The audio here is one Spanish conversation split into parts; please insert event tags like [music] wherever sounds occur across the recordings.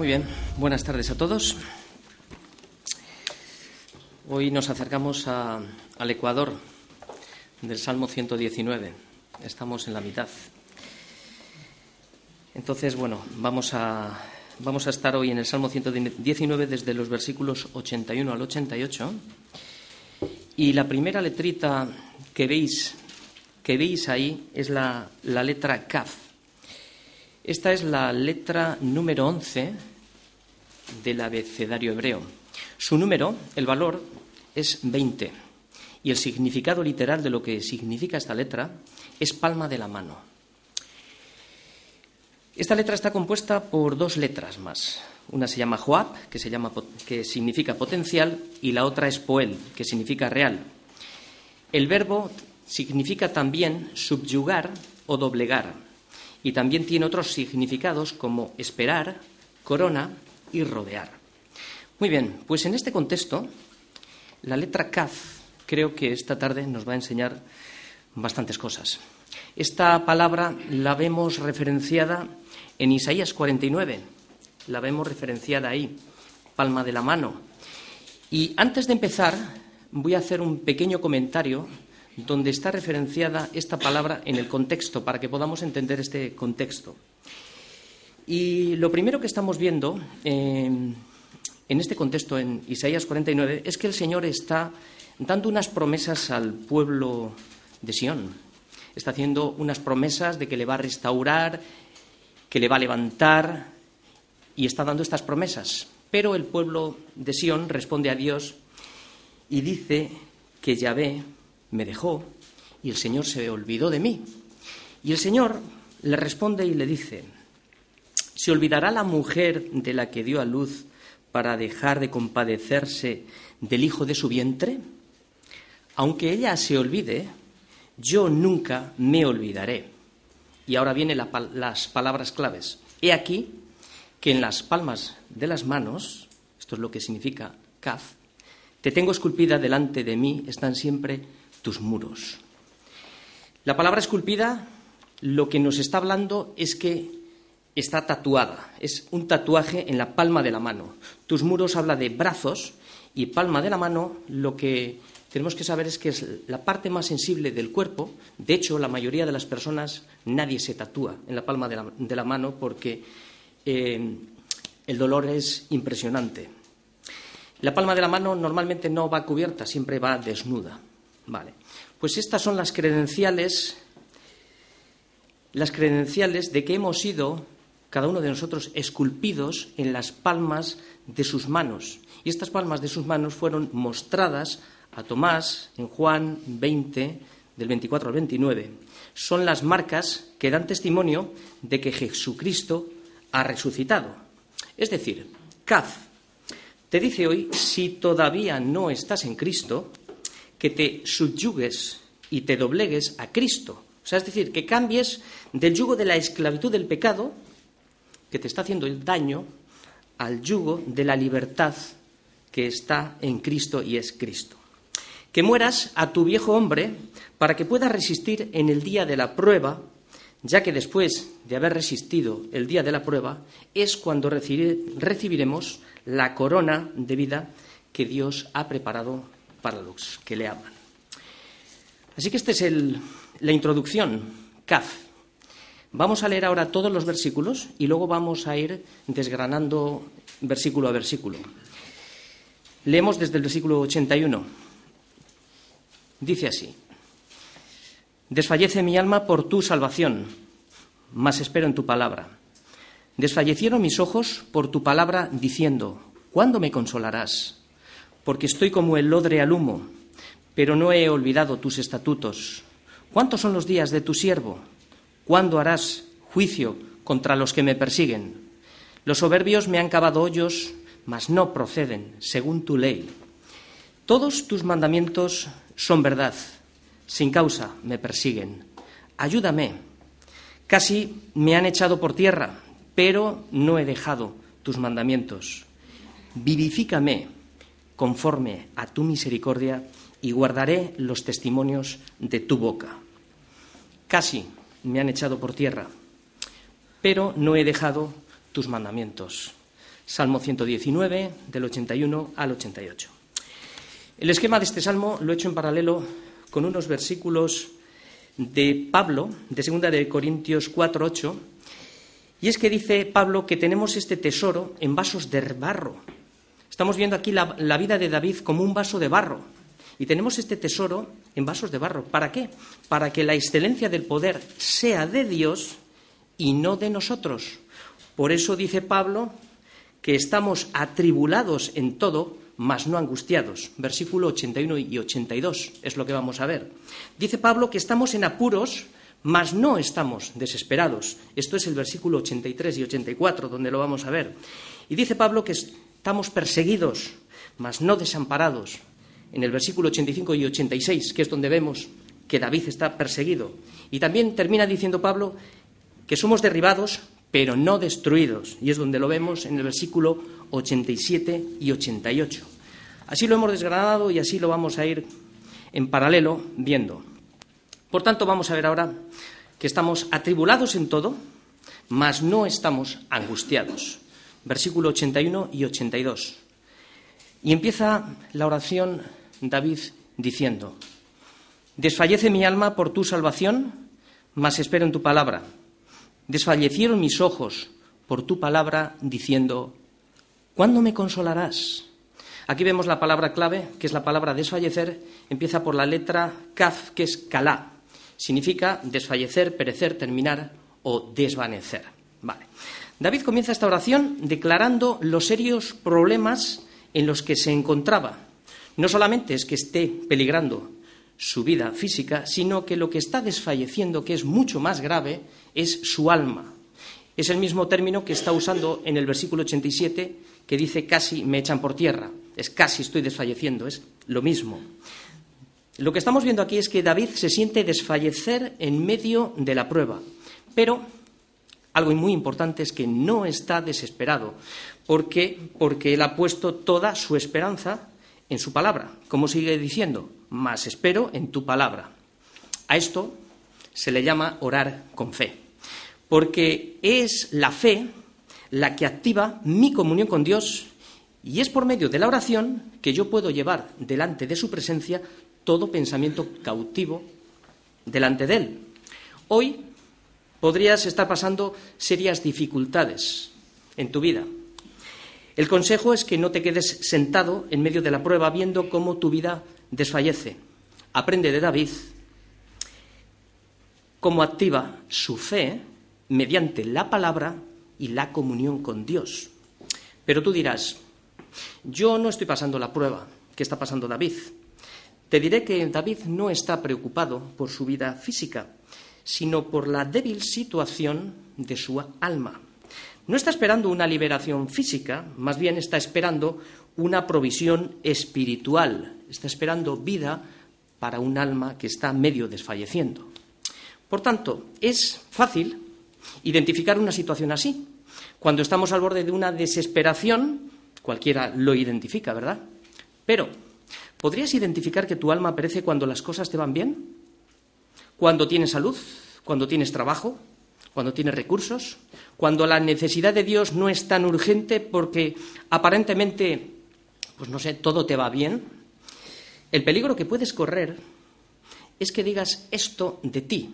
Muy bien, buenas tardes a todos. Hoy nos acercamos a- al Ecuador del Salmo 119. Estamos en la mitad. Entonces, bueno, vamos a, vamos a estar hoy en el Salmo 119 desde los versículos 81 al 88. Y la primera letrita que veis, que veis ahí es la, la letra Kaf. Esta es la letra número 11 del abecedario hebreo. Su número, el valor, es 20 y el significado literal de lo que significa esta letra es palma de la mano. Esta letra está compuesta por dos letras más. Una se llama Joab, que, se llama, que significa potencial, y la otra es Poel, que significa real. El verbo significa también subyugar o doblegar, y también tiene otros significados como esperar, corona y rodear. Muy bien, pues en este contexto, la letra Kaf creo que esta tarde nos va a enseñar bastantes cosas. Esta palabra la vemos referenciada en Isaías 49, la vemos referenciada ahí, palma de la mano. Y antes de empezar, voy a hacer un pequeño comentario donde está referenciada esta palabra en el contexto, para que podamos entender este contexto. Y lo primero que estamos viendo eh, en este contexto, en Isaías 49, es que el Señor está dando unas promesas al pueblo de Sión. Está haciendo unas promesas de que le va a restaurar, que le va a levantar, y está dando estas promesas. Pero el pueblo de Sión responde a Dios y dice que Yahvé me dejó y el Señor se olvidó de mí. Y el Señor le responde y le dice, ¿se olvidará la mujer de la que dio a luz para dejar de compadecerse del hijo de su vientre? Aunque ella se olvide, yo nunca me olvidaré. Y ahora vienen la, las palabras claves. He aquí que en las palmas de las manos, esto es lo que significa kaf, te tengo esculpida delante de mí, están siempre tus muros. La palabra esculpida lo que nos está hablando es que está tatuada, es un tatuaje en la palma de la mano. Tus muros habla de brazos y palma de la mano lo que tenemos que saber es que es la parte más sensible del cuerpo. De hecho, la mayoría de las personas nadie se tatúa en la palma de la, mano porque eh, el dolor es impresionante. La palma de la mano normalmente no va cubierta, siempre va desnuda. Vale. Pues estas son las credenciales, las credenciales de que hemos sido, cada uno de nosotros, esculpidos en las palmas de sus manos. Y estas palmas de sus manos fueron mostradas a Tomás en Juan 20, del 24 al 29. Son las marcas que dan testimonio de que Jesucristo ha resucitado. Es decir, Kaz te dice hoy, si todavía no estás en Cristo, que te subyugues y te doblegues a Cristo. O sea, es decir, que cambies del yugo de la esclavitud del pecado, que te está haciendo el daño, al yugo de la libertad que está en Cristo y es Cristo. Que mueras a tu viejo hombre para que puedas resistir en el día de la prueba, ya que después de haber resistido el día de la prueba es cuando recibiremos la corona de vida que Dios ha preparado para los que le aman. Así que esta es el, la introducción, Kaf. Vamos a leer ahora todos los versículos y luego vamos a ir desgranando versículo a versículo. Leemos desde el versículo 81. Dice así, Desfallece mi alma por tu salvación, mas espero en tu palabra. Desfallecieron mis ojos por tu palabra diciendo, ¿cuándo me consolarás? Porque estoy como el lodre al humo, pero no he olvidado tus estatutos. ¿Cuántos son los días de tu siervo? ¿Cuándo harás juicio contra los que me persiguen? Los soberbios me han cavado hoyos, mas no proceden según tu ley. Todos tus mandamientos son verdad, sin causa me persiguen. Ayúdame. Casi me han echado por tierra, pero no he dejado tus mandamientos. Vivifícame conforme a tu misericordia y guardaré los testimonios de tu boca. Casi me han echado por tierra, pero no he dejado tus mandamientos. Salmo 119, del 81 al 88. El esquema de este salmo lo he hecho en paralelo con unos versículos de Pablo, de 2 de Corintios 4, 8, y es que dice Pablo que tenemos este tesoro en vasos de barro. Estamos viendo aquí la, vida de David como un vaso de barro. Y tenemos este tesoro en vasos de barro. ¿Para qué? Para que la excelencia del poder sea de Dios y no de nosotros. Por eso dice Pablo que estamos atribulados en todo, mas no angustiados. Versículo 81 y 82 es lo que vamos a ver. Dice Pablo que estamos en apuros, mas no estamos desesperados. Esto es el versículo 83 y 84, donde lo vamos a ver. Y dice Pablo que estamos perseguidos, mas no desamparados. En el versículo 85 y 86, que es donde vemos que David está perseguido. Y también termina diciendo Pablo que somos derribados, pero no destruidos. Y es donde lo vemos en el versículo 87 y 88. Así lo hemos desgranado y así lo vamos a ir en paralelo viendo. Por tanto, vamos a ver ahora que estamos atribulados en todo, mas no estamos angustiados. Versículo 81 y 82. Y empieza la oración David diciendo, Desfallece mi alma por tu salvación, mas espero en tu palabra. Desfallecieron mis ojos por tu palabra, diciendo, ¿cuándo me consolarás? Aquí vemos la palabra clave, que es la palabra desfallecer, empieza por la letra kaf, que es kalá. Significa desfallecer, perecer, terminar o desvanecer. Vale. David comienza esta oración declarando los serios problemas en los que se encontraba. No solamente es que esté peligrando su vida física, sino que lo que está desfalleciendo, que es mucho más grave, es su alma. Es el mismo término que está usando en el versículo 87, que dice casi me echan por tierra. Es casi estoy desfalleciendo, es lo mismo. Lo que estamos viendo aquí es que David se siente desfallecer en medio de la prueba, pero algo muy importante es que no está desesperado, porque porque él ha puesto toda su esperanza en su palabra, como sigue diciendo, más espero en tu palabra. A esto se le llama orar con fe, porque es la fe la que activa mi comunión con Dios y es por medio de la oración que yo puedo llevar delante de su presencia todo pensamiento cautivo delante de Él. Hoy podrías estar pasando serias dificultades en tu vida, el consejo es que no te quedes sentado en medio de la prueba viendo cómo tu vida desfallece. Aprende de David cómo activa su fe mediante la palabra y la comunión con Dios. Pero tú dirás, yo no estoy pasando la prueba que está pasando David. Te diré que David no está preocupado por su vida física, sino por la débil situación de su alma. No está esperando una liberación física, más bien está esperando una provisión espiritual, está esperando vida para un alma que está medio desfalleciendo. Por tanto, es fácil identificar una situación así. Cuando estamos al borde de una desesperación, cualquiera lo identifica, ¿verdad? Pero, ¿podrías identificar que tu alma perece cuando las cosas te van bien? ¿Cuando tienes salud? ¿Cuando tienes trabajo? cuando tienes recursos, cuando la necesidad de Dios no es tan urgente porque aparentemente, pues no sé, todo te va bien. El peligro que puedes correr es que digas esto de ti,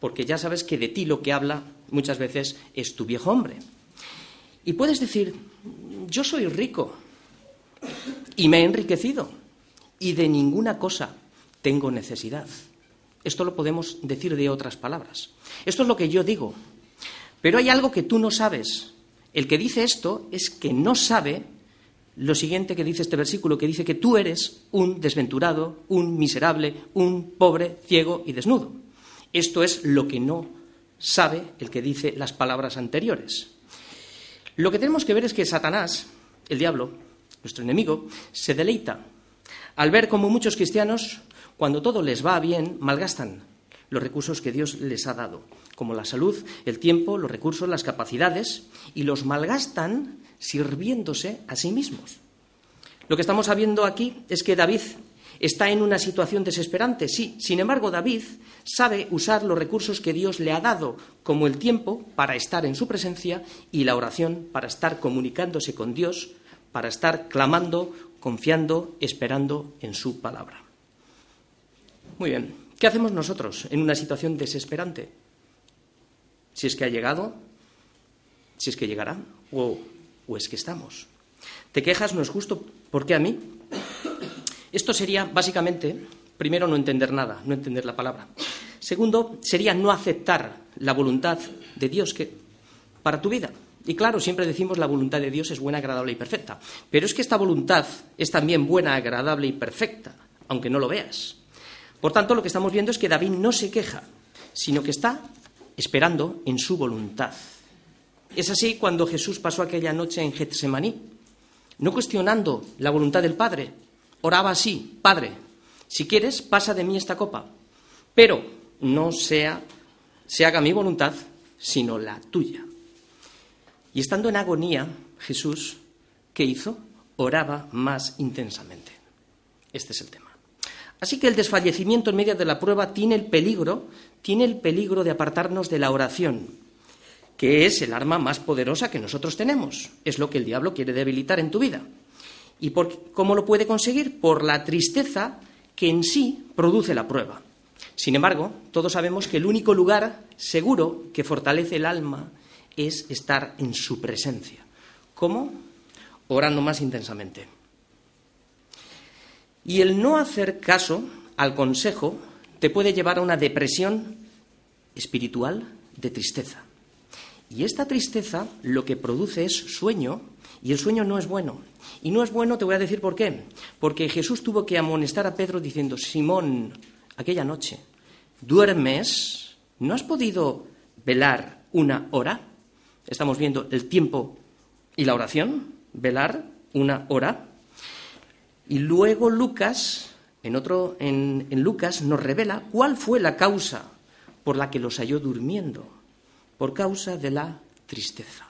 porque ya sabes que de ti lo que habla muchas veces es tu viejo hombre. Y puedes decir, yo soy rico y me he enriquecido y de ninguna cosa tengo necesidad. Esto lo podemos decir de otras palabras. Esto es lo que yo digo. Pero hay algo que tú no sabes. El que dice esto es que no sabe lo siguiente que dice este versículo, que dice que tú eres un desventurado, un miserable, un pobre, ciego y desnudo. Esto es lo que no sabe el que dice las palabras anteriores. Lo que tenemos que ver es que Satanás, el diablo, nuestro enemigo, se deleita al ver cómo muchos cristianos cuando todo les va bien, malgastan los recursos que Dios les ha dado, como la salud, el tiempo, los recursos, las capacidades, y los malgastan sirviéndose a sí mismos. Lo que estamos viendo aquí es que David ¿Está en una situación desesperante? Sí. Sin embargo, David sabe usar los recursos que Dios le ha dado, como el tiempo para estar en su presencia y la oración para estar comunicándose con Dios, para estar clamando, confiando, esperando en su palabra. Muy bien. ¿Qué hacemos nosotros en una situación desesperante? Si es que ha llegado, si es que llegará, o, o es que estamos. Te quejas, no es justo. ¿Por qué a mí? Esto sería, básicamente, primero, no entender nada, no entender la palabra. Segundo, sería no aceptar la voluntad de Dios que, para tu vida. Y claro, siempre decimos la voluntad de Dios es buena, agradable y perfecta. Pero es que esta voluntad es también buena, agradable y perfecta, aunque no lo veas. Por tanto, lo que estamos viendo es que David no se queja, sino que está esperando en su voluntad. Es así cuando Jesús pasó aquella noche en Getsemaní, no cuestionando la voluntad del Padre, oraba así, Padre, si quieres, pasa de mí esta copa, pero no sea, se haga mi voluntad, sino la tuya. Y estando en agonía, Jesús, ¿qué hizo? Oraba más intensamente. Este es el tema. Así que el desfallecimiento en medio de la prueba tiene el peligro, tiene el peligro de apartarnos de la oración, que es el arma más poderosa que nosotros tenemos. Es lo que el diablo quiere debilitar en tu vida. ¿Y por, cómo lo puede conseguir? Por la tristeza que en sí produce la prueba. Sin embargo, todos sabemos que el único lugar seguro que fortalece el alma es estar en su presencia. ¿Cómo? Orando más intensamente. Y el no hacer caso al consejo te puede llevar a una depresión espiritual de tristeza. Y esta tristeza lo que produce es sueño, y el sueño no es bueno. Y no es bueno, te voy a decir por qué. Porque Jesús tuvo que amonestar a Pedro diciendo, Simón, aquella noche, ¿duermes? ¿No has podido velar una hora? Estamos viendo el tiempo y la oración, velar una hora. Y luego Lucas, en, otro, en, Lucas, nos revela cuál fue la causa por la que los halló durmiendo, por causa de la tristeza.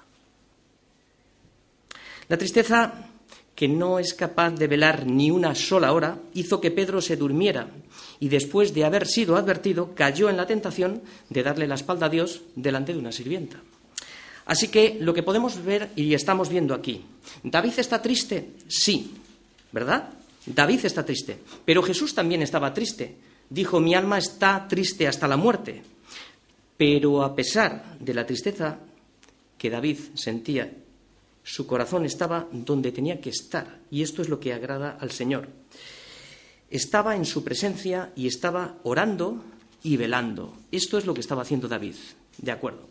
La tristeza que no es capaz de velar ni una sola hora, hizo que Pedro se durmiera y después de haber sido advertido, cayó en la tentación de darle la espalda a Dios delante de una sirvienta. Así que lo que podemos ver y estamos viendo aquí, ¿David está triste? Sí, ¿verdad? David está triste, pero Jesús también estaba triste. Dijo, mi alma está triste hasta la muerte. Pero a pesar de la tristeza que David sentía su corazón estaba donde tenía que estar, y esto es lo que agrada al Señor. Estaba en su presencia y estaba orando y velando. Esto es lo que estaba haciendo David. De acuerdo.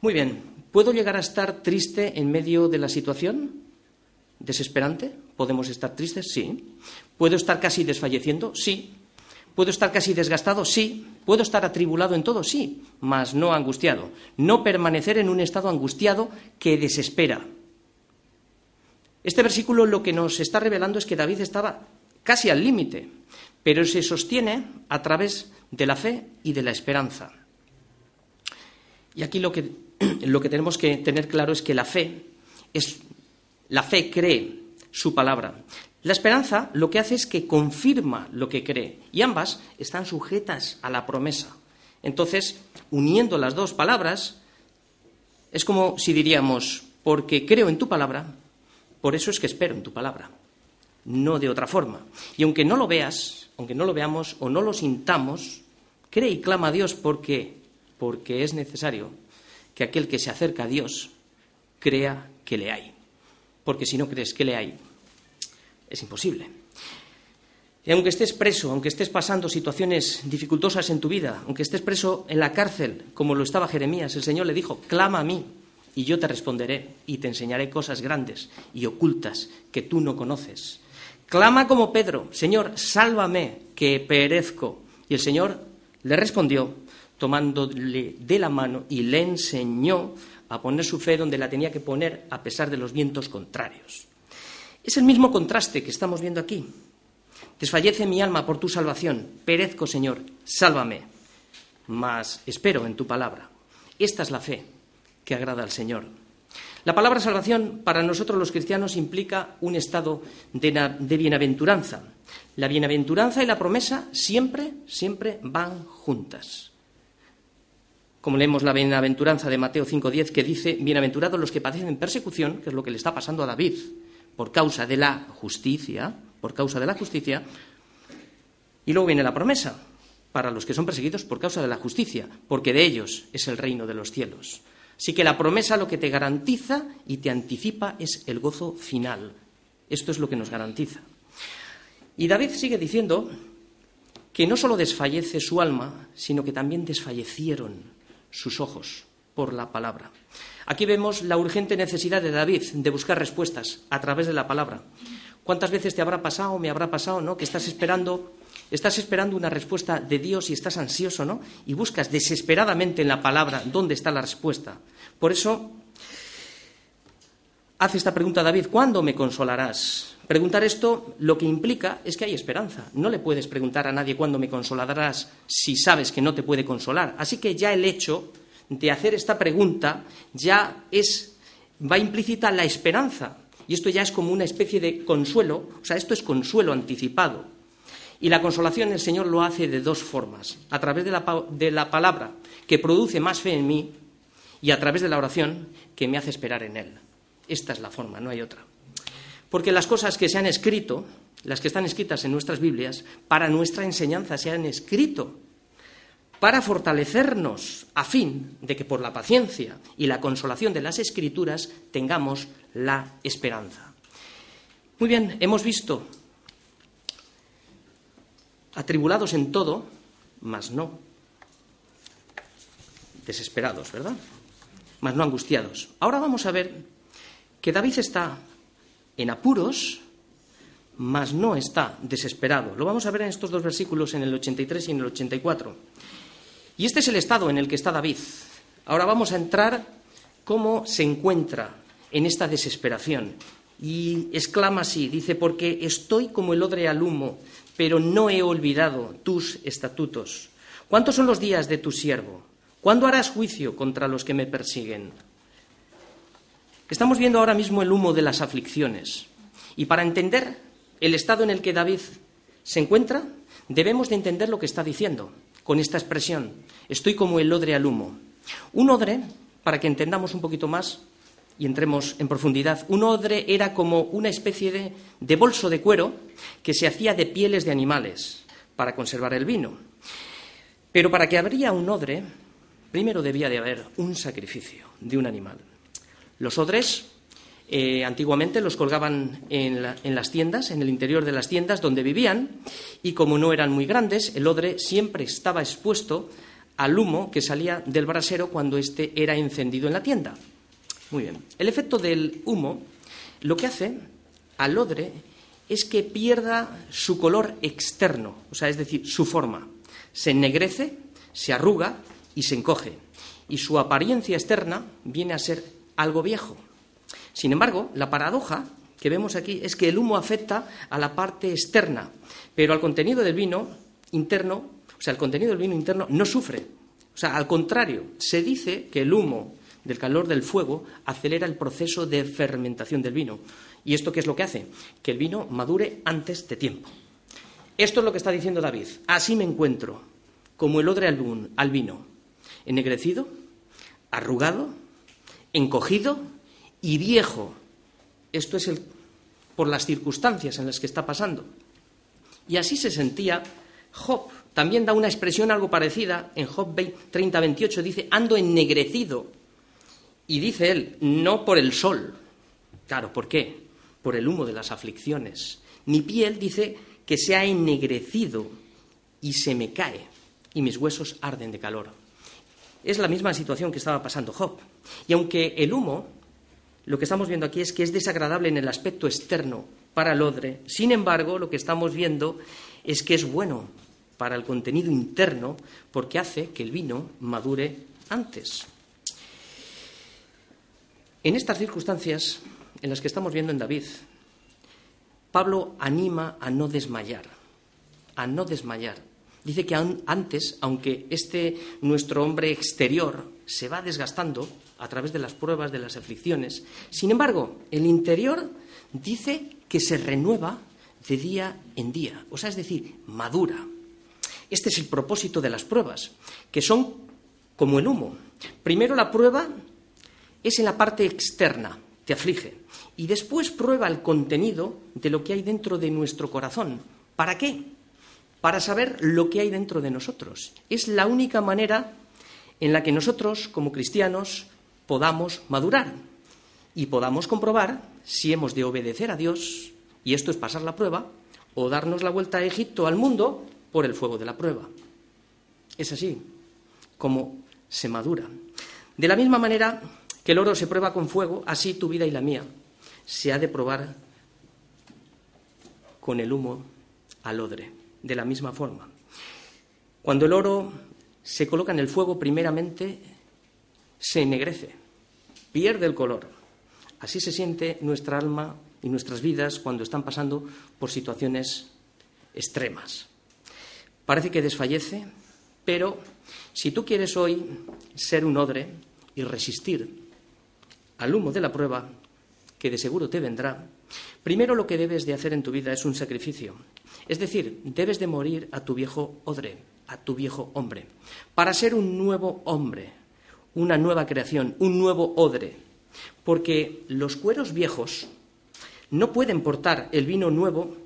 Muy bien, ¿puedo llegar a estar triste en medio de la situación? ¿Desesperante? ¿Podemos estar tristes? Sí. ¿Puedo estar casi desfalleciendo? Sí. ¿Puedo estar casi desgastado? Sí. ¿Puedo estar atribulado en todo? Sí, mas no angustiado. No permanecer en un estado angustiado que desespera. Este versículo lo que nos está revelando es que David estaba casi al límite, pero se sostiene a través de la fe y de la esperanza. Y aquí lo que, [clears throat] lo que tenemos que tener claro es que la fe es la fe cree su palabra. La esperanza lo que hace es que confirma lo que cree y ambas están sujetas a la promesa. Entonces, uniendo las dos palabras, es como si diríamos, porque creo en tu palabra, por eso es que espero en tu palabra, no de otra forma. Y aunque no lo veas, aunque no lo veamos o no lo sintamos, cree y clama a Dios porque, porque es necesario que aquel que se acerca a Dios crea que le hay. Porque si no crees que le hay, es imposible. Y aunque estés preso, aunque estés pasando situaciones dificultosas en tu vida, aunque estés preso en la cárcel, como lo estaba Jeremías, el Señor le dijo, clama a mí y yo te responderé y te enseñaré cosas grandes y ocultas que tú no conoces. Clama como Pedro, Señor, sálvame, que perezco. Y el Señor le respondió, tomándole de la mano y le enseñó a poner su fe donde la tenía que poner a pesar de los vientos contrarios. Es el mismo contraste que estamos viendo aquí. Desfallece mi alma por tu salvación. Perezco, Señor, sálvame. Mas espero en tu palabra. Esta es la fe que agrada al Señor. La palabra salvación para nosotros los cristianos implica un estado de, bienaventuranza. La bienaventuranza y la promesa siempre, siempre van juntas. Como leemos la bienaventuranza de Mateo 5.10 que dice, bienaventurados los que padecen persecución, que es lo que le está pasando a David, por causa de la justicia, por causa de la justicia. Y luego viene la promesa, para los que son perseguidos por causa de la justicia, porque de ellos es el reino de los cielos. Así que la promesa lo que te garantiza y te anticipa es el gozo final. Esto es lo que nos garantiza. Y David sigue diciendo que no solo desfallece su alma, sino que también desfallecieron sus ojos por la palabra. Aquí vemos la urgente necesidad de David de buscar respuestas a través de la palabra. ¿Cuántas veces te habrá pasado, me habrá pasado, no? Que estás esperando, estás esperando una respuesta de Dios y estás ansioso, ¿no? Y buscas desesperadamente en la palabra dónde está la respuesta. Por eso hace esta pregunta David, ¿cuándo me consolarás? Preguntar esto lo que implica es que hay esperanza. No le puedes preguntar a nadie cuándo me consolarás si sabes que no te puede consolar. Así que ya el hecho de hacer esta pregunta ya es va implícita la esperanza. Y esto ya es como una especie de consuelo, o sea, esto es consuelo anticipado. Y la consolación el Señor lo hace de dos formas, a través de la, de la palabra, que produce más fe en mí, y a través de la oración, que me hace esperar en Él. Esta es la forma, no hay otra. Porque las cosas que se han escrito, las que están escritas en nuestras Biblias, para nuestra enseñanza se han escrito, para fortalecernos a fin de que por la paciencia y la consolación de las escrituras tengamos la esperanza. Muy bien, hemos visto atribulados en todo, mas no desesperados, ¿verdad? Mas no angustiados. Ahora vamos a ver que David está en apuros, mas no está desesperado. Lo vamos a ver en estos dos versículos, en el 83 y en el 84. Y este es el estado en el que está David. Ahora vamos a entrar cómo se encuentra en esta desesperación. Y exclama así, dice, porque estoy como el odre al humo, pero no he olvidado tus estatutos. ¿Cuántos son los días de tu siervo? ¿Cuándo harás juicio contra los que me persiguen? Estamos viendo ahora mismo el humo de las aflicciones. Y para entender el estado en el que David se encuentra, debemos de entender lo que está diciendo con esta expresión. Estoy como el odre al humo. Un odre, para que entendamos un poquito más y entremos en profundidad, un odre era como una especie de, de bolso de cuero que se hacía de pieles de animales para conservar el vino. Pero para que habría un odre, primero debía de haber un sacrificio de un animal. Los odres eh, antiguamente los colgaban en, las tiendas, en el interior de las tiendas donde vivían, y como no eran muy grandes, el odre siempre estaba expuesto al humo que salía del brasero cuando éste era encendido en la tienda. Muy bien. El efecto del humo lo que hace al odre es que pierda su color externo, o sea, es decir, su forma. Se ennegrece, se arruga y se encoge. Y su apariencia externa viene a ser algo viejo. Sin embargo, la paradoja que vemos aquí es que el humo afecta a la parte externa, pero al contenido del vino interno, o sea, el contenido del vino interno no sufre. O sea, al contrario, se dice que el humo del calor del fuego acelera el proceso de fermentación del vino. ¿Y esto qué es lo que hace? Que el vino madure antes de tiempo. Esto es lo que está diciendo David. Así me encuentro, como el odre al vino, ennegrecido, arrugado, encogido y viejo. Esto es el, por las circunstancias en las que está pasando. Y así se sentía Job. También da una expresión algo parecida. En Job 30, 28 dice, ando ennegrecido. Y dice él, no por el sol. Claro, ¿por qué? Por el humo de las aflicciones. Mi piel dice que se ha ennegrecido y se me cae y mis huesos arden de calor. Es la misma situación que estaba pasando Job. Y aunque el humo, lo que estamos viendo aquí es que es desagradable en el aspecto externo para el odre, sin embargo, lo que estamos viendo es que es bueno para el contenido interno porque hace que el vino madure antes. En estas circunstancias en las que estamos viendo en David, Pablo anima a no desmayar, a no desmayar. Dice que antes, aunque este nuestro hombre exterior se va desgastando a través de las pruebas, de las aflicciones, sin embargo, el interior dice que se renueva de día en día, o sea, es decir, madura. Este es el propósito de las pruebas, que son como el humo. Primero la prueba es en la parte externa, te aflige, y después prueba el contenido de lo que hay dentro de nuestro corazón. ¿Para qué? Para saber lo que hay dentro de nosotros. Es la única manera en la que nosotros, como cristianos, podamos madurar y podamos comprobar si hemos de obedecer a Dios, y esto es pasar la prueba, o darnos la vuelta a Egipto, al mundo, por el fuego de la prueba. Es así como se madura. De la misma manera que el oro se prueba con fuego, así tu vida y la mía se ha de probar con el humo al odre, de la misma forma. Cuando el oro se coloca en el fuego, primeramente se ennegrece, pierde el color. Así se siente nuestra alma y nuestras vidas cuando están pasando por situaciones extremas. Parece que desfallece, pero si tú quieres hoy ser un odre y resistir al humo de la prueba, que de seguro te vendrá, primero lo que debes de hacer en tu vida es un sacrificio. Es decir, debes de morir a tu viejo odre, a tu viejo hombre, para ser un nuevo hombre, una nueva creación, un nuevo odre. Porque los cueros viejos no pueden portar el vino nuevo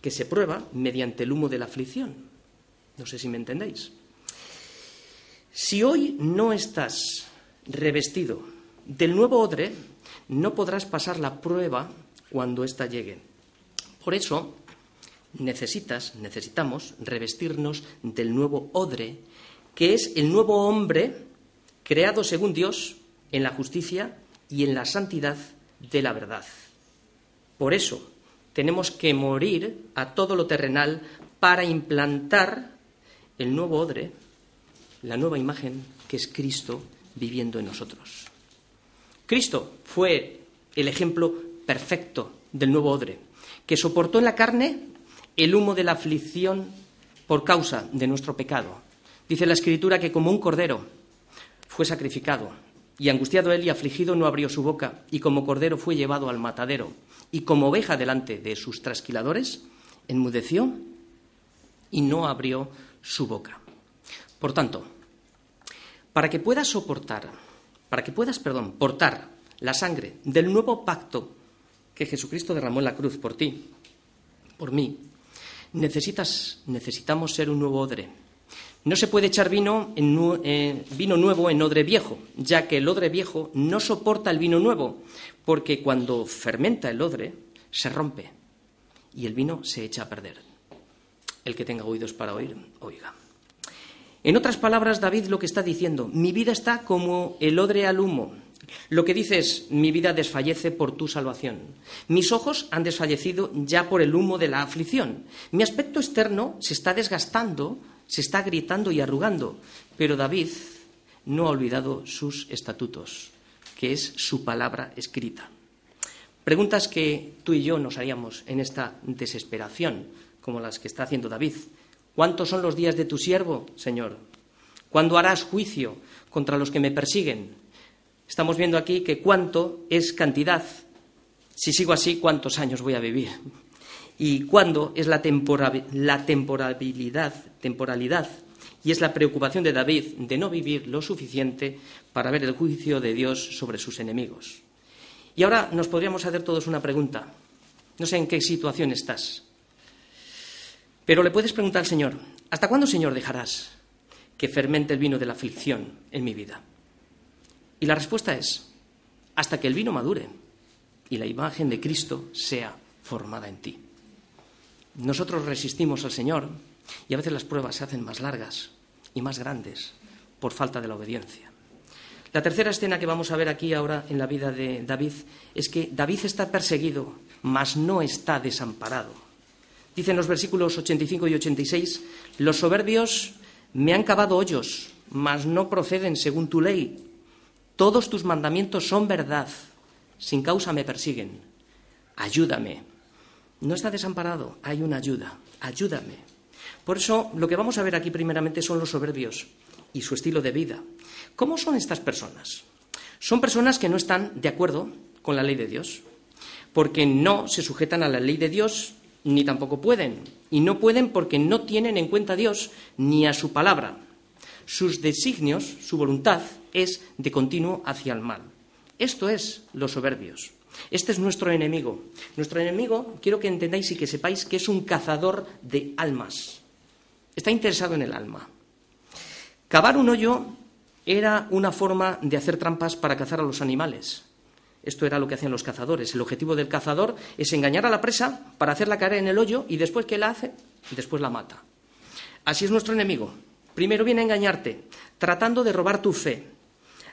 que se prueba mediante el humo de la aflicción. No sé si me entendéis. Si hoy no estás revestido del nuevo odre, no podrás pasar la prueba cuando ésta llegue. Por eso necesitas, necesitamos revestirnos del nuevo odre, que es el nuevo hombre creado según Dios en la justicia y en la santidad de la verdad. Por eso tenemos que morir a todo lo terrenal para implantar el nuevo odre, la nueva imagen que es Cristo viviendo en nosotros. Cristo fue el ejemplo perfecto del nuevo odre, que soportó en la carne el humo de la aflicción por causa de nuestro pecado. Dice la Escritura que como un cordero fue sacrificado, y angustiado él y afligido no abrió su boca, y como cordero fue llevado al matadero y como oveja delante de sus trasquiladores, enmudeció y no abrió su boca. Por tanto, para que puedas soportar, para que puedas, perdón, portar la sangre del nuevo pacto que Jesucristo derramó en la cruz por ti, por mí, necesitas, necesitamos ser un nuevo odre. No se puede echar vino, en, eh, vino nuevo en odre viejo, ya que el odre viejo no soporta el vino nuevo, porque cuando fermenta el odre se rompe y el vino se echa a perder. El que tenga oídos para oír, oiga. En otras palabras, David lo que está diciendo, mi vida está como el odre al humo. Lo que dice es, mi vida desfallece por tu salvación. Mis ojos han desfallecido ya por el humo de la aflicción. Mi aspecto externo se está desgastando, se está gritando y arrugando. Pero David no ha olvidado sus estatutos que es su palabra escrita. Preguntas que tú y yo nos haríamos en esta desesperación, como las que está haciendo David. ¿Cuántos son los días de tu siervo, Señor? ¿Cuándo harás juicio contra los que me persiguen? Estamos viendo aquí que cuánto es cantidad. Si sigo así, ¿cuántos años voy a vivir? ¿Y cuándo es la, la temporalidad, temporalidad y es la preocupación de David de no vivir lo suficiente para ver el juicio de Dios sobre sus enemigos. Y ahora nos podríamos hacer todos una pregunta. No sé en qué situación estás. Pero le puedes preguntar al Señor, ¿hasta cuándo, Señor, dejarás que fermente el vino de la aflicción en mi vida? Y la respuesta es, hasta que el vino madure y la imagen de Cristo sea formada en ti. Nosotros resistimos al Señor y a veces las pruebas se hacen más largas y más grandes por falta de la obediencia. La tercera escena que vamos a ver aquí ahora en la vida de David es que David está perseguido, mas no está desamparado. Dicen los versículos 85 y 86, los soberbios me han cavado hoyos, mas no proceden según tu ley. Todos tus mandamientos son verdad, sin causa me persiguen. Ayúdame. No está desamparado, hay una ayuda. Ayúdame. Por eso, lo que vamos a ver aquí primeramente son los soberbios y su estilo de vida. ¿Cómo son estas personas? Son personas que no están de acuerdo con la ley de Dios, porque no se sujetan a la ley de Dios ni tampoco pueden. Y no pueden porque no tienen en cuenta a Dios ni a su palabra. Sus designios, su voluntad, es de continuo hacia el mal. Esto es los soberbios. Este es nuestro enemigo. Nuestro enemigo, quiero que entendáis y que sepáis que es un cazador de almas. Está interesado en el alma. Cavar un hoyo era una forma de hacer trampas para cazar a los animales. Esto era lo que hacían los cazadores. El objetivo del cazador es engañar a la presa para hacerla caer en el hoyo y después que la hace, después la mata. Así es nuestro enemigo. Primero viene a engañarte, tratando de robar tu fe.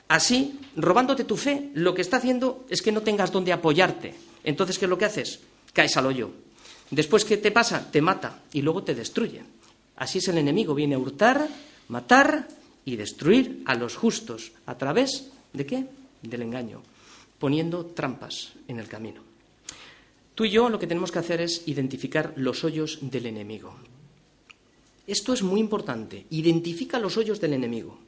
Así, robándote tu fe, lo que está haciendo es que no tengas donde apoyarte. Entonces, ¿qué es lo que haces? Caes al hoyo. Después, ¿qué te pasa? Te mata y luego te destruye. Así es el enemigo. Viene a hurtar, matar y destruir a los justos. ¿A través de qué? Del engaño poniendo trampas en el camino. Tú y yo lo que tenemos que hacer es identificar los hoyos del enemigo. Esto es muy importante. Identifica los hoyos del enemigo.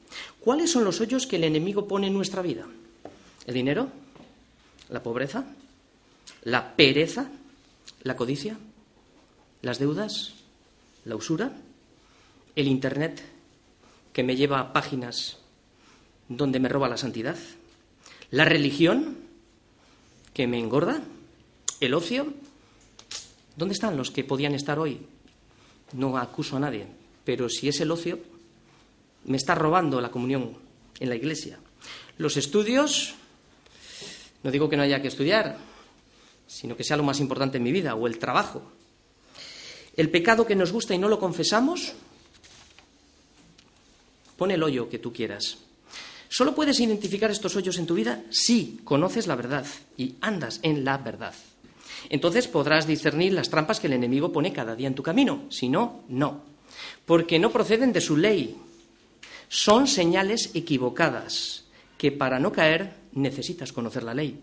¿Cuáles son los hoyos que el enemigo pone en nuestra vida? ¿El dinero? ¿La pobreza? ¿La pereza? ¿La codicia? ¿Las deudas? ¿La usura? ¿El Internet que me lleva a páginas donde me roba la santidad? La religión, que me engorda. El ocio. ¿Dónde están los que podían estar hoy? No acuso a nadie, pero si es el ocio, me está robando la comunión en la iglesia. Los estudios, no digo que no haya que estudiar, sino que sea lo más importante en mi vida, o el trabajo. El pecado que nos gusta y no lo confesamos, pone el hoyo que tú quieras. Solo puedes identificar estos hoyos en tu vida si conoces la verdad y andas en la verdad. Entonces podrás discernir las trampas que el enemigo pone cada día en tu camino. Si no, no. Porque no proceden de su ley. Son señales equivocadas que para no caer necesitas conocer la ley.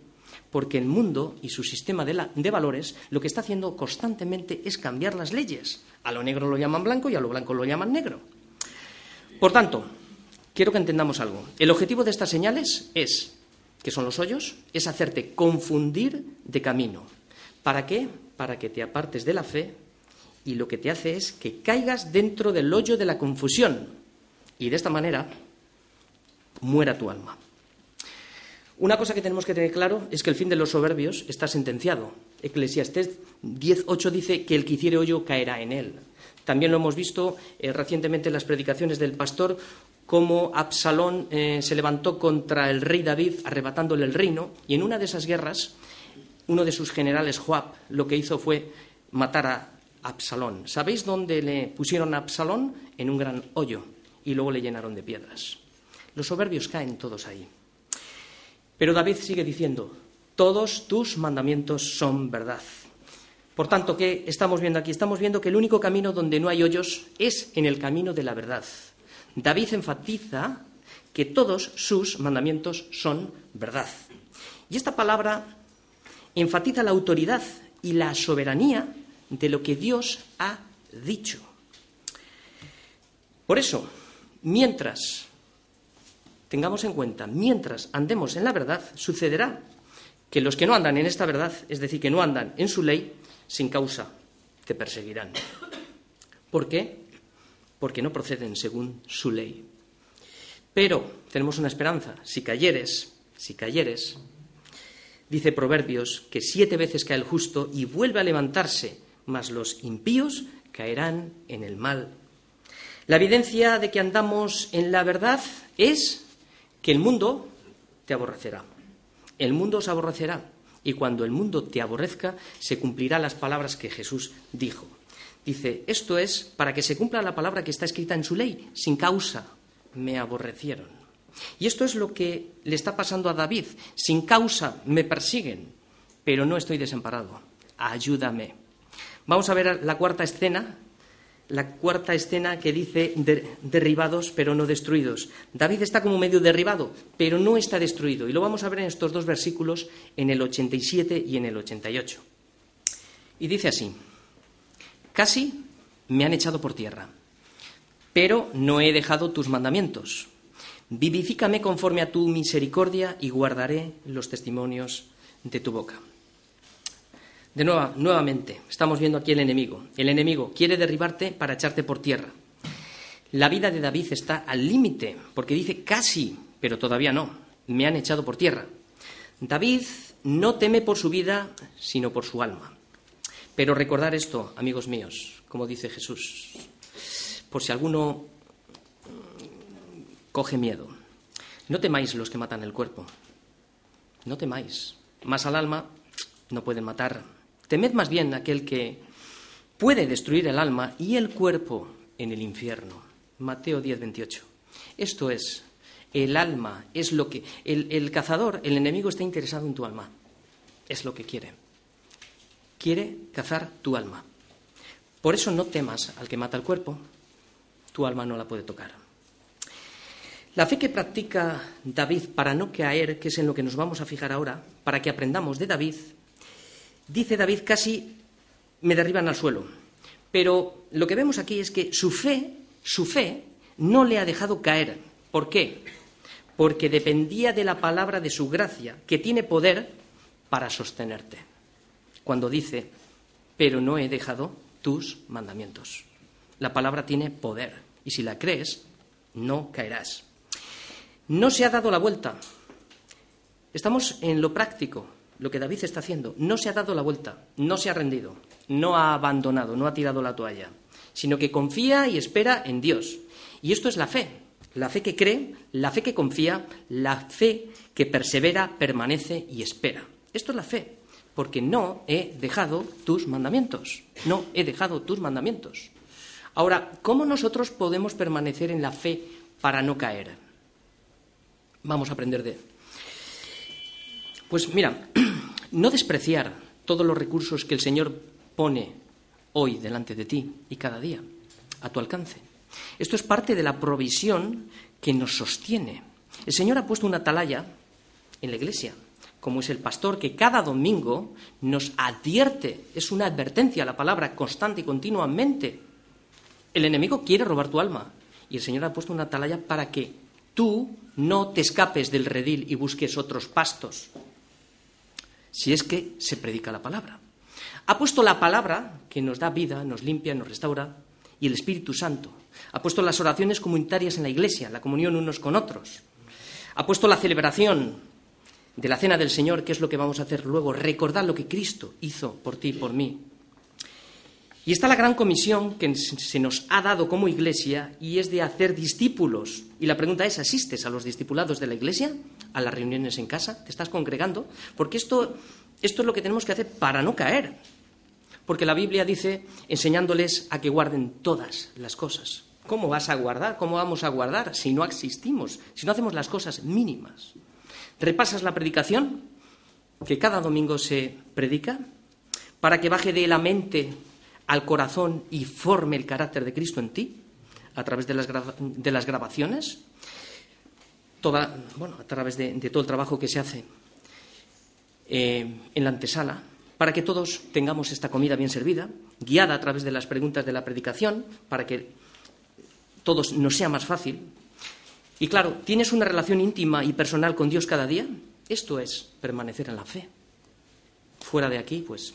Porque el mundo y su sistema de, de, valores lo que está haciendo constantemente es cambiar las leyes. A lo negro lo llaman blanco y a lo blanco lo llaman negro. Por tanto, quiero que entendamos algo. El objetivo de estas señales es, que son los hoyos, es hacerte confundir de camino. ¿Para qué? Para que te apartes de la fe y lo que te hace es que caigas dentro del hoyo de la confusión y de esta manera muera tu alma. Una cosa que tenemos que tener claro es que el fin de los soberbios está sentenciado. Eclesiastés 10.8 dice que el que hiciere hoyo caerá en él. También lo hemos visto eh, recientemente en las predicaciones del pastor, cómo Absalón eh, se levantó contra el rey David, arrebatándole el reino, y en una de esas guerras, uno de sus generales, Joab, lo que hizo fue matar a Absalón. ¿Sabéis dónde le pusieron a Absalón? En un gran hoyo, y luego le llenaron de piedras. Los soberbios caen todos ahí. Pero David sigue diciendo, todos tus mandamientos son verdad. Por tanto, ¿qué estamos viendo aquí? Estamos viendo que el único camino donde no hay hoyos es en el camino de la verdad. David enfatiza que todos sus mandamientos son verdad. Y esta palabra enfatiza la autoridad y la soberanía de lo que Dios ha dicho. Por eso, mientras tengamos en cuenta, mientras andemos en la verdad, sucederá que los que no andan en esta verdad, es decir, que no andan en su ley, sin causa, te perseguirán. ¿Por qué? porque no proceden según su ley. Pero tenemos una esperanza. Si cayeres, si cayeres, dice Proverbios que siete veces cae el justo y vuelve a levantarse, mas los impíos caerán en el mal. La evidencia de que andamos en la verdad es que el mundo te aborrecerá. El mundo os aborrecerá. Y cuando el mundo te aborrezca, se cumplirán las palabras que Jesús dijo. Dice, esto es para que se cumpla la palabra que está escrita en su ley, sin causa me aborrecieron. Y esto es lo que le está pasando a David, sin causa me persiguen, pero no estoy desamparado, ayúdame. Vamos a ver la cuarta escena, la cuarta escena que dice derribados pero no destruidos. David está como medio derribado, pero no está destruido. Y lo vamos a ver en estos dos versículos, en el 87 y en el 88. Y dice así, Casi me han echado por tierra, pero no he dejado tus mandamientos. Vivifícame conforme a tu misericordia y guardaré los testimonios de tu boca. De nuevo, nuevamente, estamos viendo aquí el enemigo. El enemigo quiere derribarte para echarte por tierra. La vida de David está al límite, porque dice casi, pero todavía no. Me han echado por tierra. David no teme por su vida, sino por su alma. Pero recordar esto, amigos míos, como dice Jesús, por si alguno coge miedo. No temáis los que matan el cuerpo. No temáis. Más al alma no pueden matar. Temed más bien aquel que puede destruir el alma y el cuerpo en el infierno. Mateo 10, 28. Esto es, el alma es lo que... El, el cazador, el enemigo está interesado en tu alma. Es lo que quiere. Quiere cazar tu alma. Por eso no temas al que mata el cuerpo. Tu alma no la puede tocar. La fe que practica David para no caer, que es en lo que nos vamos a fijar ahora, para que aprendamos de David, dice David casi me derriban al suelo. Pero lo que vemos aquí es que su fe, su fe, no le ha dejado caer. ¿Por qué? Porque dependía de la palabra de su gracia, que tiene poder para sostenerte. Cuando dice, pero no he dejado tus mandamientos. La palabra tiene poder y si la crees, no caerás. No se ha dado la vuelta. Estamos en lo práctico, lo que David está haciendo. No se ha dado la vuelta, no se ha rendido, no ha abandonado, no ha tirado la toalla, sino que confía y espera en Dios. Y esto es la fe, la fe que cree, la fe que confía, la fe que persevera, permanece y espera. Esto es la fe, porque no he dejado tus mandamientos, no he dejado tus mandamientos. Ahora, ¿cómo nosotros podemos permanecer en la fe para no caer? vamos a aprender de Pues mira, [clears throat] no despreciar todos los recursos que el Señor pone hoy delante de ti y cada día a tu alcance. Esto es parte de la provisión que nos sostiene. El Señor ha puesto una atalaya en la iglesia, como es el pastor que cada domingo nos advierte, es una advertencia, la palabra constante y continuamente. El enemigo quiere robar tu alma y el Señor ha puesto una atalaya para que tú no te escapes del redil y busques otros pastos, si es que se predica la palabra. Ha puesto la palabra que nos da vida, nos limpia, nos restaura, y el Espíritu Santo. Ha puesto las oraciones comunitarias en la iglesia, la comunión unos con otros. Ha puesto la celebración de la cena del Señor, que es lo que vamos a hacer luego, recordar lo que Cristo hizo por ti y por mí. Y está la gran comisión que se nos ha dado como iglesia y es de hacer discípulos. Y la pregunta es, ¿asistes a los discipulados de la iglesia? ¿A las reuniones en casa? ¿Te estás congregando? Porque esto, esto es lo que tenemos que hacer para no caer. Porque la Biblia dice, enseñándoles a que guarden todas las cosas. ¿Cómo vas a guardar? ¿Cómo vamos a guardar si no existimos? Si no hacemos las cosas mínimas. ¿Repasas la predicación que cada domingo se predica? Para que baje de la mente al corazón y forme el carácter de Cristo en ti a través de las, de las grabaciones, toda, bueno, a través de, todo el trabajo que se hace eh, en la antesala, para que todos tengamos esta comida bien servida, guiada a través de las preguntas de la predicación, para que todos nos sea más fácil. Y claro, ¿tienes una relación íntima y personal con Dios cada día? Esto es permanecer en la fe. Fuera de aquí, pues,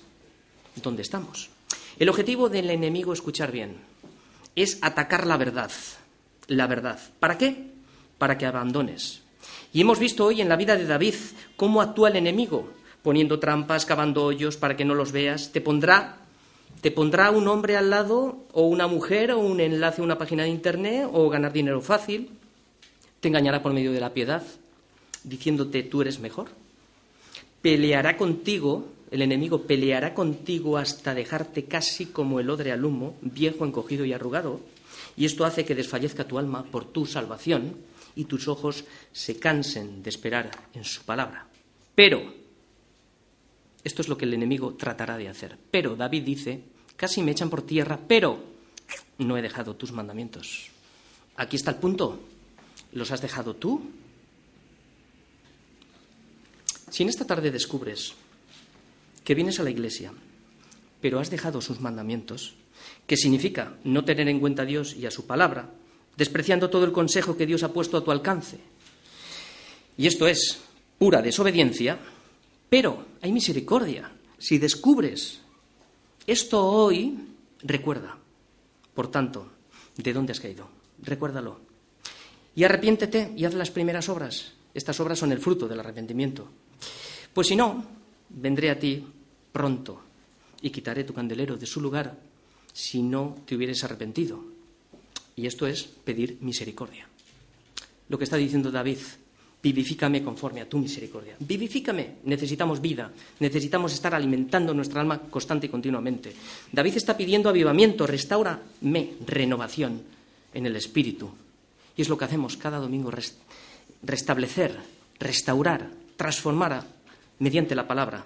¿dónde estamos? El objetivo del enemigo, escuchar bien, es atacar la verdad. La verdad. ¿Para qué? Para que abandones. Y hemos visto hoy en la vida de David cómo actúa el enemigo, poniendo trampas, cavando hoyos para que no los veas. Te pondrá, te pondrá un hombre al lado, o una mujer, o un enlace a una página de internet, o ganar dinero fácil. Te engañará por medio de la piedad, diciéndote tú eres mejor. Peleará contigo el enemigo peleará contigo hasta dejarte casi como el odre al humo, viejo, encogido y arrugado, y esto hace que desfallezca tu alma por tu salvación y tus ojos se cansen de esperar en su palabra. Pero, esto es lo que el enemigo tratará de hacer. Pero David dice, casi me echan por tierra, pero no he dejado tus mandamientos. Aquí está el punto. ¿Los has dejado tú? Si en esta tarde descubres que vienes a la iglesia, pero has dejado sus mandamientos, que significa no tener en cuenta a Dios y a su palabra, despreciando todo el consejo que Dios ha puesto a tu alcance. Y esto es pura desobediencia, pero hay misericordia. si descubres esto hoy, recuerda, por tanto, de dónde has caído. Recuérdalo. Y arrepiéntete y haz las primeras obras. Estas obras son el fruto del arrepentimiento. Pues si no, vendré a ti pronto y quitaré tu candelero de su lugar si no te hubieres arrepentido. Y esto es pedir misericordia. Lo que está diciendo David, vivifícame conforme a tu misericordia. Vivifícame, necesitamos vida, necesitamos estar alimentando nuestra alma constante y continuamente. David está pidiendo avivamiento, restaurame, renovación en el espíritu. Y es lo que hacemos cada domingo, restablecer, restaurar, transformar mediante la palabra.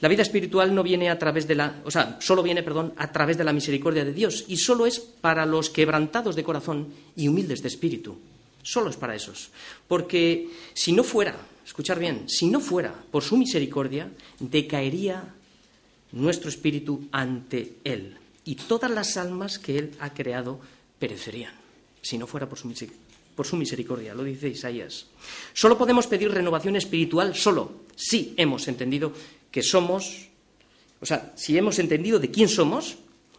La vida espiritual no viene a través de la, o sea, solo viene, perdón, a través de la misericordia de Dios y solo es para los quebrantados de corazón y humildes de espíritu. Solo es para esos. Porque si no fuera, escuchar bien, si no fuera por su misericordia, decaería nuestro espíritu ante Él y todas las almas que Él ha creado perecerían, si no fuera por su misericordia por su misericordia, lo dice Isaías. Solo podemos pedir renovación espiritual solo si hemos entendido que somos, o sea, si hemos entendido de quién somos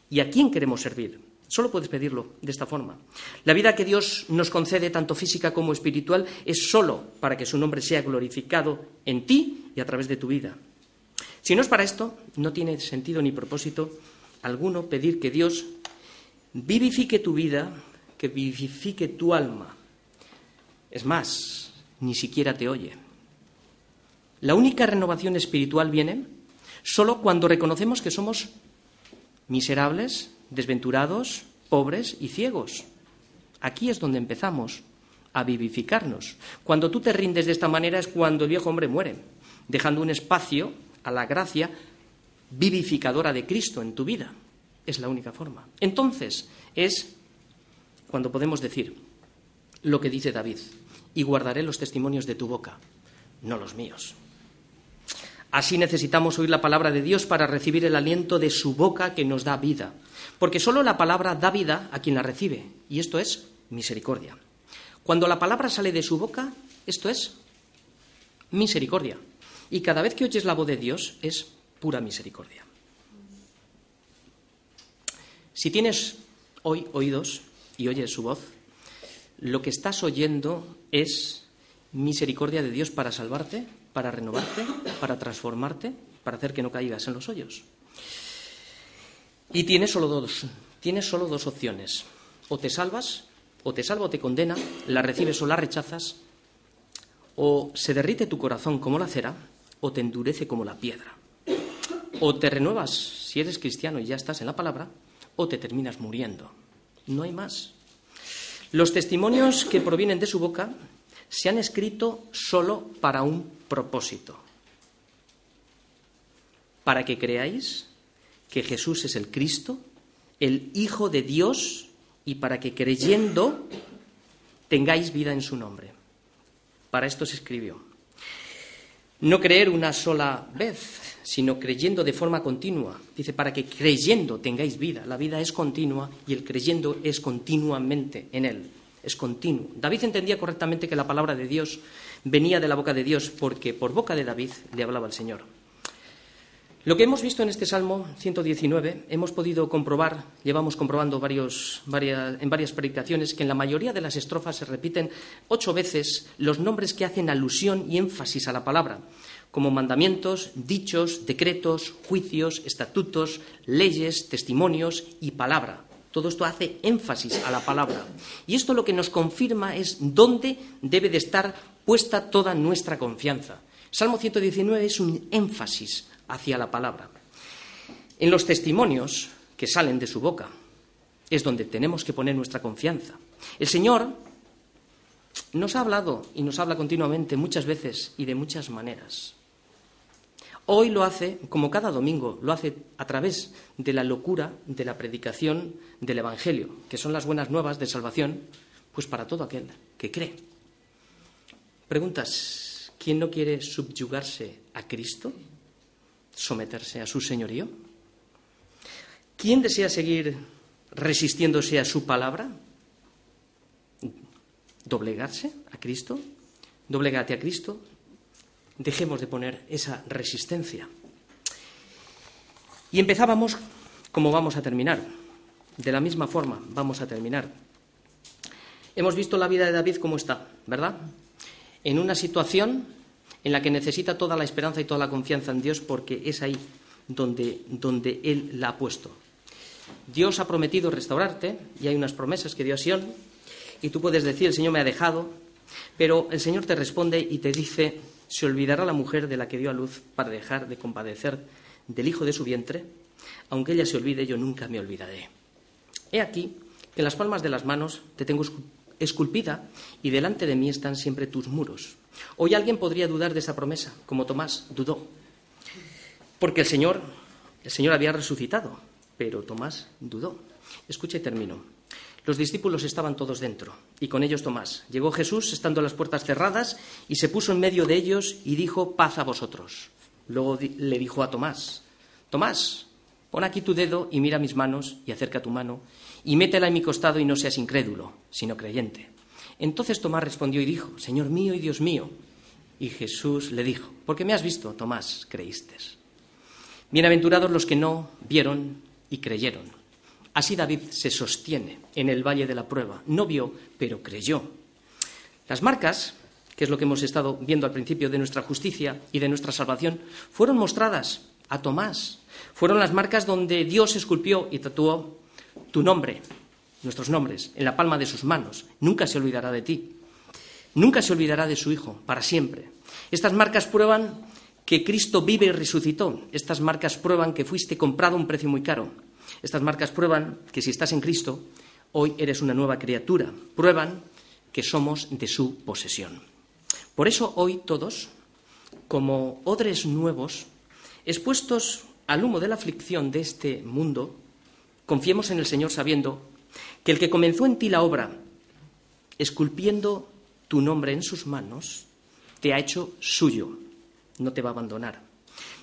y a quién queremos servir. Solo puedes pedirlo de esta forma. La vida que Dios nos concede, tanto física como espiritual, es solo para que su nombre sea glorificado en ti y a través de tu vida. Si no es para esto, no tiene sentido ni propósito alguno pedir que Dios vivifique tu vida, que vivifique tu alma, es más, ni siquiera te oye. La única renovación espiritual viene solo cuando reconocemos que somos miserables, desventurados, pobres y ciegos. Aquí es donde empezamos a vivificarnos. Cuando tú te rindes de esta manera es cuando el viejo hombre muere, dejando un espacio a la gracia vivificadora de Cristo en tu vida. Es la única forma. Entonces es cuando podemos decir, lo que dice David, y guardaré los testimonios de tu boca, no los míos. Así necesitamos oír la palabra de Dios para recibir el aliento de su boca que nos da vida, porque solo la palabra da vida a quien la recibe, y esto es misericordia. Cuando la palabra sale de su boca, esto es misericordia. Y cada vez que oyes la voz de Dios es pura misericordia. Si tienes hoy oídos y oyes su voz, lo que estás oyendo es misericordia de Dios para salvarte, para renovarte, para transformarte, para hacer que no caigas en los hoyos. Y tienes solo dos, tienes solo dos opciones. O te salvas, o te salva o te condena, la recibes o la rechazas, o se derrite tu corazón como la cera, o te endurece como la piedra. O te renuevas si eres cristiano y ya estás en la palabra, o te terminas muriendo. No hay más. Los testimonios que provienen de su boca se han escrito solo para un propósito, para que creáis que Jesús es el Cristo, el Hijo de Dios, y para que creyendo tengáis vida en su nombre. Para esto se escribió. No creer una sola vez, sino creyendo de forma continua. Dice, para que creyendo tengáis vida. La vida es continua y el creyendo es continuamente en Él. Es continuo. David entendía correctamente que la palabra de Dios venía de la boca de Dios porque por boca de David le hablaba el Señor. Lo que hemos visto en este Salmo 119, hemos podido comprobar, llevamos comprobando varios, en varias predicaciones, que en la mayoría de las estrofas se repiten ocho veces los nombres que hacen alusión y énfasis a la palabra, como mandamientos, dichos, decretos, juicios, estatutos, leyes, testimonios y palabra. Todo esto hace énfasis a la palabra. Y esto lo que nos confirma es dónde debe de estar puesta toda nuestra confianza. Salmo 119 es un énfasis hacia la palabra. En los testimonios que salen de su boca es donde tenemos que poner nuestra confianza. El Señor nos ha hablado y nos habla continuamente muchas veces y de muchas maneras. Hoy lo hace, como cada domingo, lo hace a través de la locura de la predicación del Evangelio, que son las buenas nuevas de salvación, pues para todo aquel que cree. Preguntas, ¿quién no quiere subyugarse a Cristo? someterse a su señorío? ¿Quién desea seguir resistiéndose a su palabra? ¿Doblegarse a Cristo? Doblegate a Cristo. Dejemos de poner esa resistencia. Y empezábamos como vamos a terminar. De la misma forma vamos a terminar. Hemos visto la vida de David como está, ¿verdad? En una situación en la que necesita toda la esperanza y toda la confianza en Dios porque es ahí donde, donde Él la ha puesto. Dios ha prometido restaurarte y hay unas promesas que dio a Sion y tú puedes decir, el Señor me ha dejado, pero el Señor te responde y te dice, ¿se olvidará la mujer de la que dio a luz para dejar de compadecer del hijo de su vientre? Aunque ella se olvide, yo nunca me olvidaré. He aquí que en las palmas de las manos te tengo esculpida y delante de mí están siempre tus muros. Hoy alguien podría dudar de esa promesa, como Tomás dudó, porque el Señor, el Señor había resucitado, pero Tomás dudó. Escucha y termino. Los discípulos estaban todos dentro, y con ellos Tomás. Llegó Jesús, estando las puertas cerradas, y se puso en medio de ellos y dijo, paz a vosotros. Luego le dijo a Tomás, Tomás, pon aquí tu dedo y mira mis manos, y acerca tu mano, y métela en mi costado y no seas incrédulo, sino creyente. Entonces Tomás respondió y dijo, Señor mío y Dios mío. Y Jesús le dijo, porque me has visto, Tomás, creíste. Bienaventurados los que no vieron y creyeron. Así David se sostiene en el valle de la prueba. No vio, pero creyó. Las marcas, que es lo que hemos estado viendo al principio de nuestra justicia y de nuestra salvación, fueron mostradas a Tomás. Fueron las marcas donde Dios esculpió y tatuó tu nombre, nuestros nombres, en la palma de sus manos. Nunca se olvidará de ti. Nunca se olvidará de su Hijo, para siempre. Estas marcas prueban que Cristo vive y resucitó. Estas marcas prueban que fuiste comprado a un precio muy caro. Estas marcas prueban que si estás en Cristo, hoy eres una nueva criatura. Prueban que somos de su posesión. Por eso hoy todos, como odres nuevos, expuestos al humo de la aflicción de este mundo, confiemos en el Señor sabiendo que el que comenzó en ti la obra, esculpiendo tu nombre en sus manos, te ha hecho suyo, no te va a abandonar.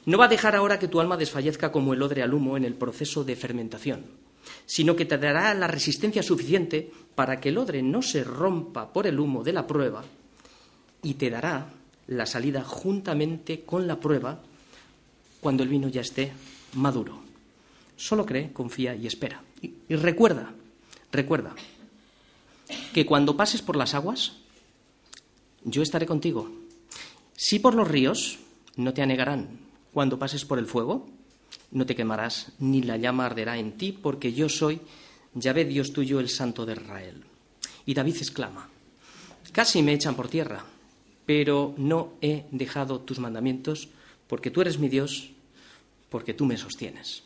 No va a dejar ahora que tu alma desfallezca como el odre al humo en el proceso de fermentación, sino que te dará la resistencia suficiente para que el odre no se rompa por el humo de la prueba y te dará la salida juntamente con la prueba cuando el vino ya esté maduro. Solo cree, confía y espera. Y, recuerda, recuerda que cuando pases por las aguas, yo estaré contigo. Si por los ríos, no te anegarán, cuando pases por el fuego, no te quemarás, ni la llama arderá en ti, porque yo soy Yahvé Dios tuyo, el Santo de Israel. Y David exclama, casi me echan por tierra, pero no he dejado tus mandamientos, porque tú eres mi Dios, porque tú me sostienes.